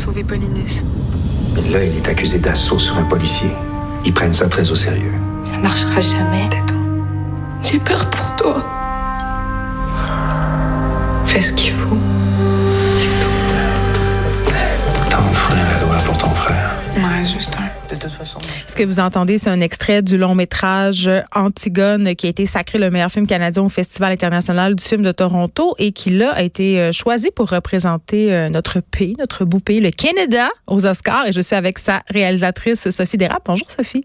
Sauver. Là, il est accusé d'assaut sur un policier. Ils prennent ça très au sérieux. Ça marchera jamais, Tato. J'ai peur pour toi. Fais ce qu'il faut. Toute façon. Ce que vous entendez, c'est un extrait du long métrage Antigone qui a été sacré le meilleur film canadien au Festival international du film de Toronto et qui là a été euh, choisi pour représenter euh, notre pays, notre beau pays, le Canada, aux Oscars. Et je suis avec sa réalisatrice Sophie Desrapes. Bonjour Sophie.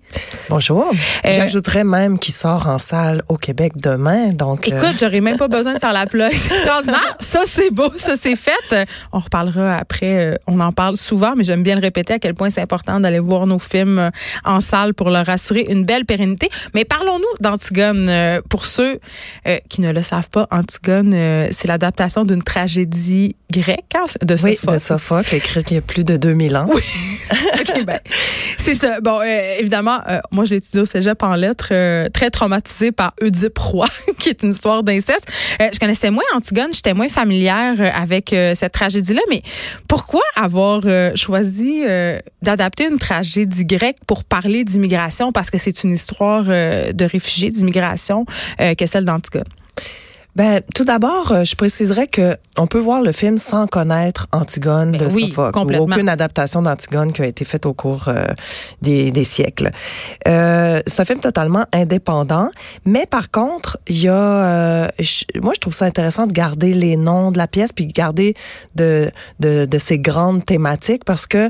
Bonjour. Euh, J'ajouterais même qu'il sort en salle au Québec demain. Donc, euh, Écoute, j'aurais même pas besoin de faire la plug. Non, ça c'est beau, ça c'est fait. On reparlera après. On en parle souvent, mais j'aime bien le répéter à quel point c'est important d'aller voir nos films euh, en salle pour leur assurer une belle pérennité. Mais parlons-nous d'Antigone. Euh, Pour ceux euh, qui ne le savent pas, Antigone, euh, c'est l'adaptation d'une tragédie grecque hein, de oui, Sophocle. de Sophocle, écrite il y a plus de 2000 ans. OK, ben, c'est ça. Bon, évidemment, moi, je l'ai étudié au cégep en lettres, très traumatisée par Oedipe Roi, qui est une histoire d'inceste. Je connaissais moins Antigone, j'étais moins familière avec cette tragédie-là, mais pourquoi avoir choisi d'adapter une tragédie grecque pour parler d'immigration? Parce que c'est une histoire euh, de réfugiés, d'immigration, euh, que celle d'Antigone. Ben, tout d'abord, euh, je préciserais que on peut voir le film sans connaître Antigone Ben de oui, Sophocle. Ou aucune adaptation d'Antigone qui a été faite au cours euh, des, des siècles. Euh, c'est un film totalement indépendant, mais par contre, il y a, euh, je- moi, je trouve ça intéressant de garder les noms de la pièce puis de garder de, de, de ces grandes thématiques parce que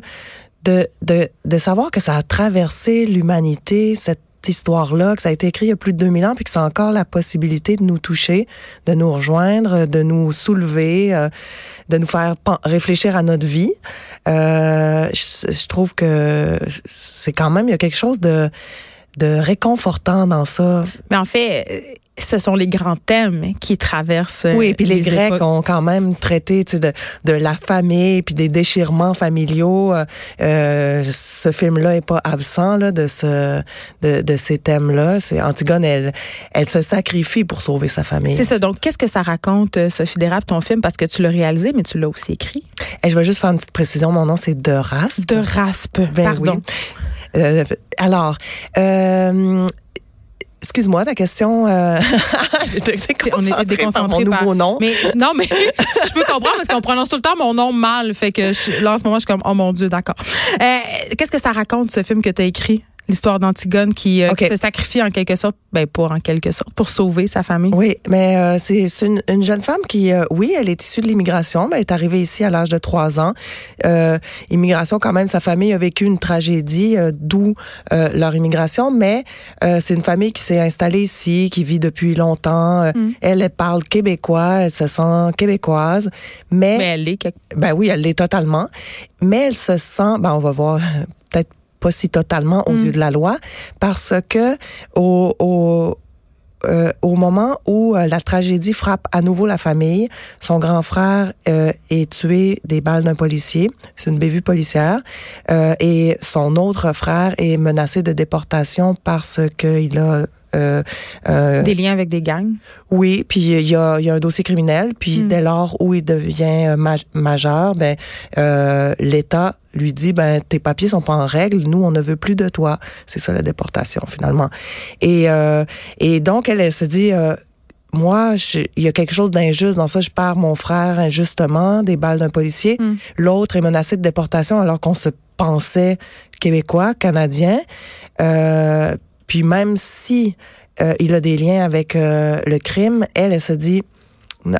de, de, de savoir que ça a traversé l'humanité, cette histoire-là, que ça a été écrit il y a plus de 2000 ans, puis que c'est encore la possibilité de nous toucher, de nous rejoindre, de nous soulever, euh, de nous faire réfléchir à notre vie. Euh, je, je trouve que c'est quand même, il y a quelque chose de, de réconfortant dans ça. Mais en fait, ce sont les grands thèmes qui traversent. Oui, puis les, Grecs époques. ont quand même traité tu sais, de, de la famille puis des déchirements familiaux. Euh, euh, ce film-là est pas absent là, de ce de, de ces thèmes-là. C'est Antigone, elle, elle se sacrifie pour sauver sa famille. C'est ça. Donc, qu'est-ce que ça raconte, euh, Sophie Dérape, ton film? Parce que tu l'as réalisé, mais tu l'as aussi écrit. Et je vais juste faire une petite précision. Mon nom, c'est De Raspe. De raspe. Ben Pardon. oui. Euh, alors, euh, excuse-moi, ta question. Euh, J'étais On était par mon par, nouveau nom. Mais non, mais je peux comprendre parce qu'on prononce tout le temps mon nom mal. Fait que je- là, en ce moment, je suis comme, oh mon Dieu, d'accord. Euh, Qu'est-ce que ça raconte, ce film que tu as écrit? L'histoire d'Antigone qui, euh, qui se sacrifie en quelque sorte, ben pas en quelque sorte, pour sauver sa famille. Oui, mais euh, c'est c'est une, une jeune femme qui, euh, oui, elle est issue de l'immigration, mais elle est arrivée ici à l'âge de trois ans. Euh, immigration, quand même, sa famille a vécu une tragédie, euh, d'où euh, leur immigration, mais euh, c'est une famille qui s'est installée ici, qui vit depuis longtemps. Euh, Elle, elle parle québécois, elle se sent québécoise, mais, Mais elle est quelque- ben oui, elle l'est totalement, mais elle se sent, ben on va voir, peut-être pas si totalement aux yeux de la loi, parce que au, au euh, au moment où euh, la tragédie frappe à nouveau la famille, son grand frère euh, est tué des balles d'un policier. C'est une bévue policière. Et son autre frère est menacé de déportation parce qu'il a... euh, euh, des liens avec des gangs? oui, puis il y a, y a un dossier criminel, puis Hmm. dès lors où il devient euh, maj- majeur, ben l'État lui dit ben tes papiers sont pas en règle, nous on ne veut plus de toi. C'est ça la déportation finalement. Et et donc elle, elle se dit moi, il y a quelque chose d'injuste dans ça. Je perds mon frère injustement, des balles d'un policier. Hmm. L'autre est menacé de déportation alors qu'on se pensait québécois, canadien. Euh, puis même si euh, il a des liens avec euh, le crime, elle, elle se dit,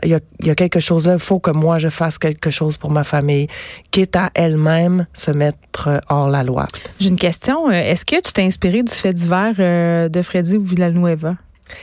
il y a, quelque chose là, il faut que moi je fasse quelque chose pour ma famille, quitte à elle-même se mettre euh, hors la loi. J'ai une question. Est-ce que tu t'es inspiré du fait divers de Freddy Villanueva?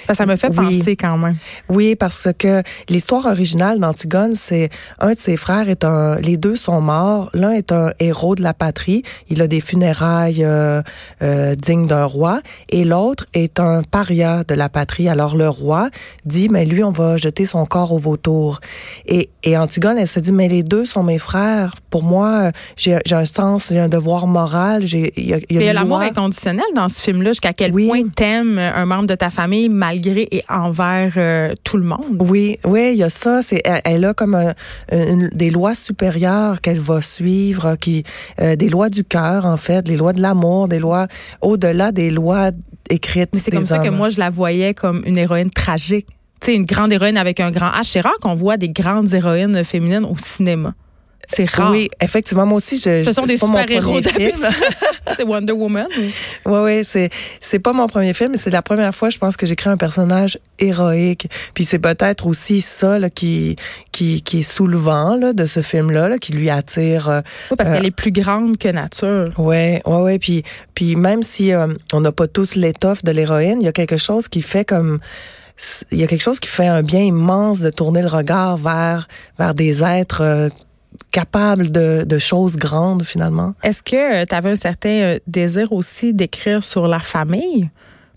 Ça, ça me fait Oui. penser quand même. Oui, parce que l'histoire originale d'Antigone, c'est un de ses frères est un, les deux sont morts. L'un est un héros de la patrie. Il a des funérailles euh, euh, dignes d'un roi, et l'autre est un paria de la patrie. Alors le roi dit, mais lui, on va jeter son corps au vautour. Et, et Antigone, elle se dit, mais les deux sont mes frères. Pour moi, j'ai un sens, j'ai un devoir moral. J'ai il y a, y l'amour inconditionnel dans ce film-là, jusqu'à quel Oui. point t'aimes un membre de ta famille malgré et envers euh, tout le monde. Oui, oui, il y a ça. C'est, elle, elle a comme un- une- des lois supérieures qu'elle va suivre, qui, euh, des lois du cœur en fait, des lois de l'amour, des lois au-delà des lois écrites. Mais c'est comme ça que moi, je la voyais comme une héroïne tragique. Tu sais, une grande héroïne avec un grand H. C'est rare qu'on voit des grandes héroïnes féminines au cinéma. C'est rare. Oui, effectivement, moi aussi, je. Ce sont des super-héros d'habitude. C'est Wonder Woman. ou- Oui, oui, c'est c'est pas mon premier film, mais c'est la première fois, je pense, que j'écris un personnage héroïque. Puis c'est peut-être aussi ça là, qui qui qui est soulevant là, de ce film-là, là, qui lui attire. euh, Oui, parce Euh, qu'elle est plus grande que nature. Ouais, ouais, ouais. Puis, puis même si euh, on n'a pas tous l'étoffe de l'héroïne, il y a quelque chose qui fait comme il y a quelque chose qui fait un bien immense de tourner le regard vers vers des êtres euh, capables de, de choses grandes finalement? Est-ce que tu avais un certain euh, désir aussi d'écrire sur la famille?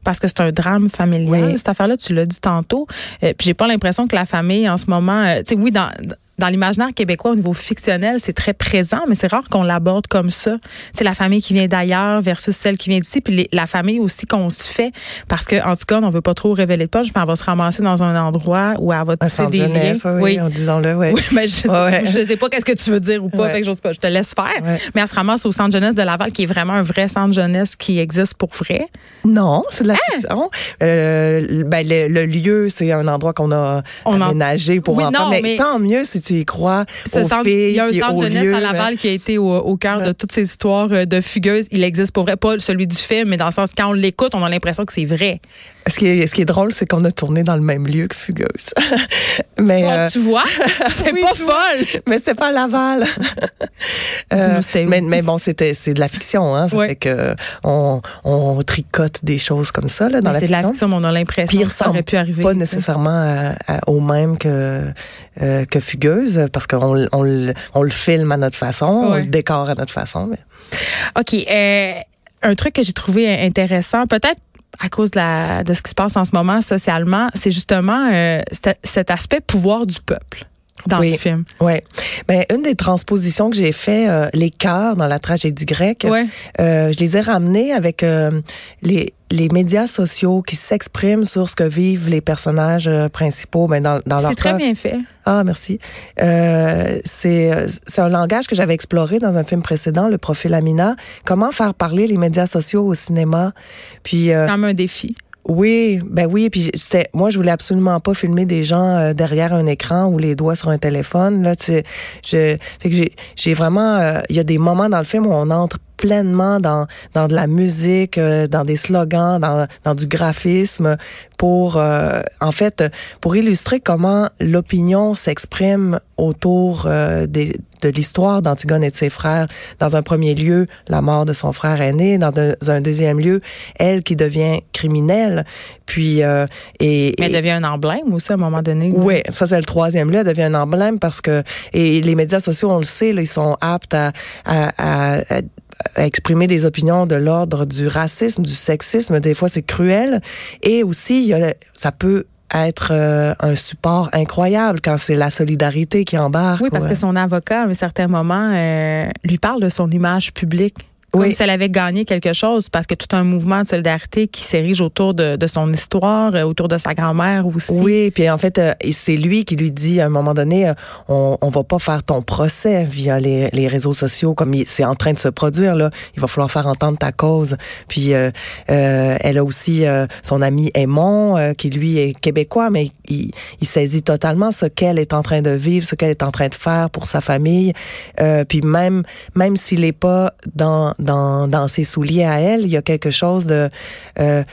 Parce que c'est un drame familial, Oui. cette affaire-là, tu l'as dit tantôt. Euh, puis j'ai pas l'impression que la famille, en ce moment, euh, tu sais, oui, dans, dans l'imaginaire québécois, au niveau fictionnel, c'est très présent, mais c'est rare qu'on l'aborde comme ça. Sais, la famille qui vient d'ailleurs versus celle qui vient d'ici, puis les- la famille aussi qu'on se fait. Parce que, en tout cas, on veut pas trop révéler de punch, mais elle va se ramasser dans un endroit où elle va tisser des liens. oui, oui, en disant-le, oui. Mais je, Ouais, ouais. je sais pas qu'est-ce que tu veux dire ou pas, Ouais. fait que j'ose pas. Je te laisse faire. Ouais. Mais elle se ramasse au centre jeunesse de Laval, qui est vraiment un vrai centre jeunesse qui existe pour vrai. Non, c'est de la Hein? fiction. Euh, ben, le, le lieu, c'est un endroit qu'on a On en- aménagé pour Oui, enfants. non, mais, mais- tant mieux si tu y crois Ce aux centre- filles, il y a un centre jeunesse lieux, à Laval mais- qui a été au, au cœur de toutes ces histoires euh, de fugueuses. Il existe pour vrai, pas celui du film, mais dans le sens quand on l'écoute, on a l'impression que c'est vrai. Ce qui est, ce qui est drôle, c'est qu'on a tourné dans le même lieu que Fugueuse. mais, Bon, euh, tu vois, c'est oui, pas folle. mais c'était pas à Laval. Où? mais, mais bon, c'était c'est de la fiction, hein. Ça Ouais. fait que on, on tricote des choses comme ça là dans Mais la C'est de la fiction. fiction, mais on a l'impression que ça aurait pu arriver. pas nécessairement à- à- au même que euh, que Fugueuse parce qu'on on, le- on le filme à notre façon, on le décore à notre façon. mais- OK. euh, un truc que j'ai trouvé intéressant, peut-être à cause de, la, de ce qui se passe en ce moment socialement, c'est justement euh, cet- cet aspect pouvoir du peuple dans Oui. le film. Ouais. Mais une des transpositions que j'ai fait, euh, les cœurs dans la tragédie grecque, Ouais. euh, je les ai ramenés avec euh, les les médias sociaux qui s'expriment sur ce que vivent les personnages euh, principaux, mais dans, dans leur C'est très cas- bien fait. Ah, merci. Euh, c'est c'est un langage que j'avais exploré dans un film précédent, Le Profil Amina. Comment faire parler les médias sociaux au cinéma? Puis euh, C'est quand même un défi. Oui, ben oui, puis c'était moi je voulais absolument pas filmer des gens euh, derrière un écran ou les doigts sur un téléphone là, tu je fait que j'ai j'ai vraiment euh, il y a des moments dans le film où on entre pleinement dans dans de la musique, euh, dans des slogans, dans dans du graphisme pour euh, en fait pour illustrer comment l'opinion s'exprime autour euh, des de l'histoire d'Antigone et de ses frères. Dans un premier lieu, la mort de son frère aîné. Dans de- un deuxième lieu, elle qui devient criminelle. Puis euh, et, Mais elle devient un emblème aussi à un moment donné. oui, ça c'est le troisième lieu, elle devient un emblème parce que et les médias sociaux, on le sait, là, ils sont aptes à- à- à exprimer des opinions de l'ordre du racisme, du sexisme. Des fois, c'est cruel. Et aussi, il y a le- ça peut être euh, un support incroyable quand c'est la solidarité qui embarque. Oui, parce ouais. que son avocat, à un certain moment, euh, lui parle de son image publique. Comme Oui. si elle avait gagné quelque chose, parce que tout un mouvement de solidarité qui s'érige autour de, de son histoire, euh, autour de sa grand-mère aussi. Oui, puis en fait, euh, c'est lui qui lui dit à un moment donné, euh, on, on va pas faire ton procès via les, les réseaux sociaux comme c'est en train de se produire là. Il va falloir faire entendre ta cause. Puis euh, euh, elle a aussi euh, son ami Aimon euh, qui lui est québécois, mais il, il saisit totalement ce qu'elle est en train de vivre, ce qu'elle est en train de faire pour sa famille. Euh, puis même même s'il est pas dans dans, dans ses souliers à elle. Il y a quelque chose de... Euh,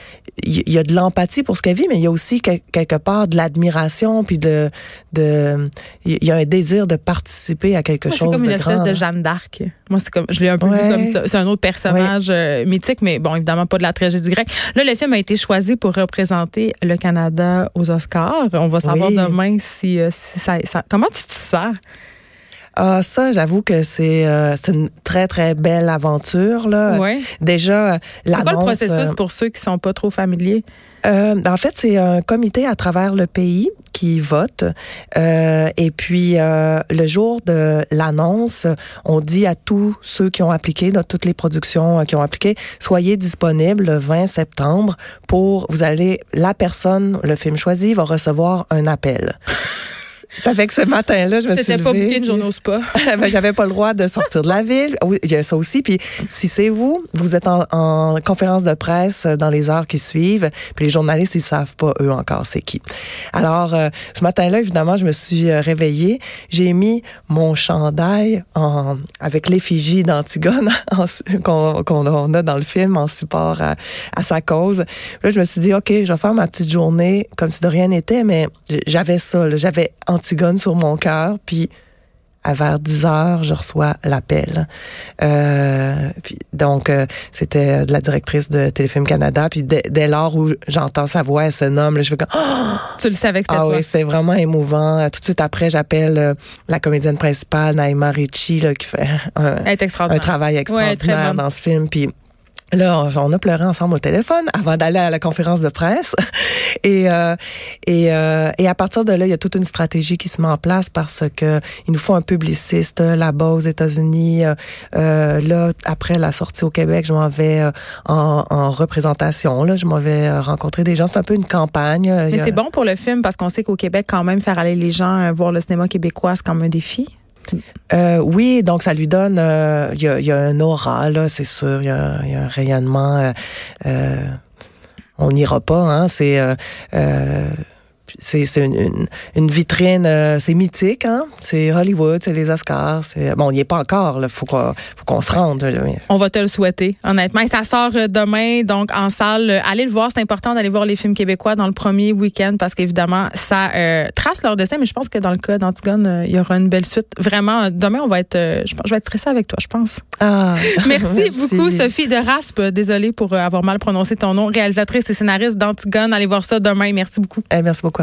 il y a de l'empathie pour ce qu'elle vit, mais il y a aussi quelque part de l'admiration, puis de... de il y a un désir de participer à quelque Moi, chose C'est comme une espèce de Jeanne d'Arc. Moi, c'est comme, je l'ai un peu Ouais. vu comme ça. C'est un autre personnage euh, mythique, mais bon, évidemment pas de la tragédie grecque. Là, le film a été choisi pour représenter le Canada aux Oscars. On va savoir Oui. demain si, euh, si ça, ça- Comment tu te sens? Ah, ça, j'avoue que c'est euh, c'est une très, très belle aventure. Là. Ouais. Déjà, C'est quoi le l'annonce, processus euh, pour ceux qui sont pas trop familiers? Euh, en fait, c'est un comité à travers le pays qui vote. Euh, et puis, euh, le jour de l'annonce, on dit à tous ceux qui ont appliqué, dans toutes les productions euh, qui ont appliqué, soyez disponibles le 20 septembre pour, vous allez, la personne, le film choisi, va recevoir un appel. Ça fait que ce matin-là, je me suis C'était pas levée, booké une puis- journée au spa. ben, j'avais pas le droit de sortir de la ville. Oui, il y a ça aussi. Puis si c'est vous, vous êtes en, en conférence de presse dans les heures qui suivent, puis les journalistes, ils savent pas eux encore c'est qui. Alors, euh, ce matin-là, évidemment, je me suis euh, réveillée. J'ai mis mon chandail en, avec l'effigie d'Antigone qu'on qu'on on a dans le film en support à, à sa cause. Là, je me suis dit, OK, je vais faire ma petite journée comme si de rien n'était, mais j'avais ça, là. j'avais Antigone sur mon cœur, puis à vers 10 heures, je reçois l'appel. Euh, puis donc, euh, c'était de la directrice de Téléfilm Canada. Puis dès, dès lors où j'entends sa voix, elle se nomme, là, je fais comme... Oh! Tu le savais que c'était Ah toi? oui, c'était vraiment émouvant. Euh, Tout de suite après, j'appelle euh, la comédienne principale, Naïma Ricci, là, qui fait un, travail extraordinaire dans ce film. Puis là, on, a pleuré ensemble au téléphone avant d'aller à la conférence de presse. Et euh, et, euh, et à partir de là, il y a toute une stratégie qui se met en place parce que il nous faut un publiciste là-bas aux États-Unis. Euh, euh, là, après la sortie au Québec, je m'en vais euh, en, en représentation. Là, je m'en vais euh, rencontrer des gens. C'est un peu une campagne. Euh, Mais a- c'est bon pour le film parce qu'on sait qu'au Québec, quand même, faire aller les gens euh, voir le cinéma québécois, c'est comme un défi. Euh, oui, donc ça lui donne, euh, il y, a, un aura là, c'est sûr, il y a, un rayonnement. euh, on n'ira pas, hein. C'est c'est une, une, une vitrine, euh, c'est mythique, hein. C'est Hollywood, c'est les Oscars. Bon, on n'y est pas encore. Là, faut qu'on faut qu'on se rende. là. On va te le souhaiter, honnêtement. Et ça sort euh, demain, donc en salle. Allez le voir, c'est important d'aller voir les films québécois dans le premier week-end parce qu'évidemment, ça euh, trace leur dessin. Mais je pense que dans le cas d'Antigone, euh, il y aura une belle suite. Vraiment, demain, on va être, je, je vais être stressée avec toi, je pense. Ah, Merci, beaucoup, Sophie de Raspe. Désolée pour avoir mal prononcé ton nom. Réalisatrice et scénariste d'Antigone. Allez voir ça demain. Merci beaucoup. Eh, merci beaucoup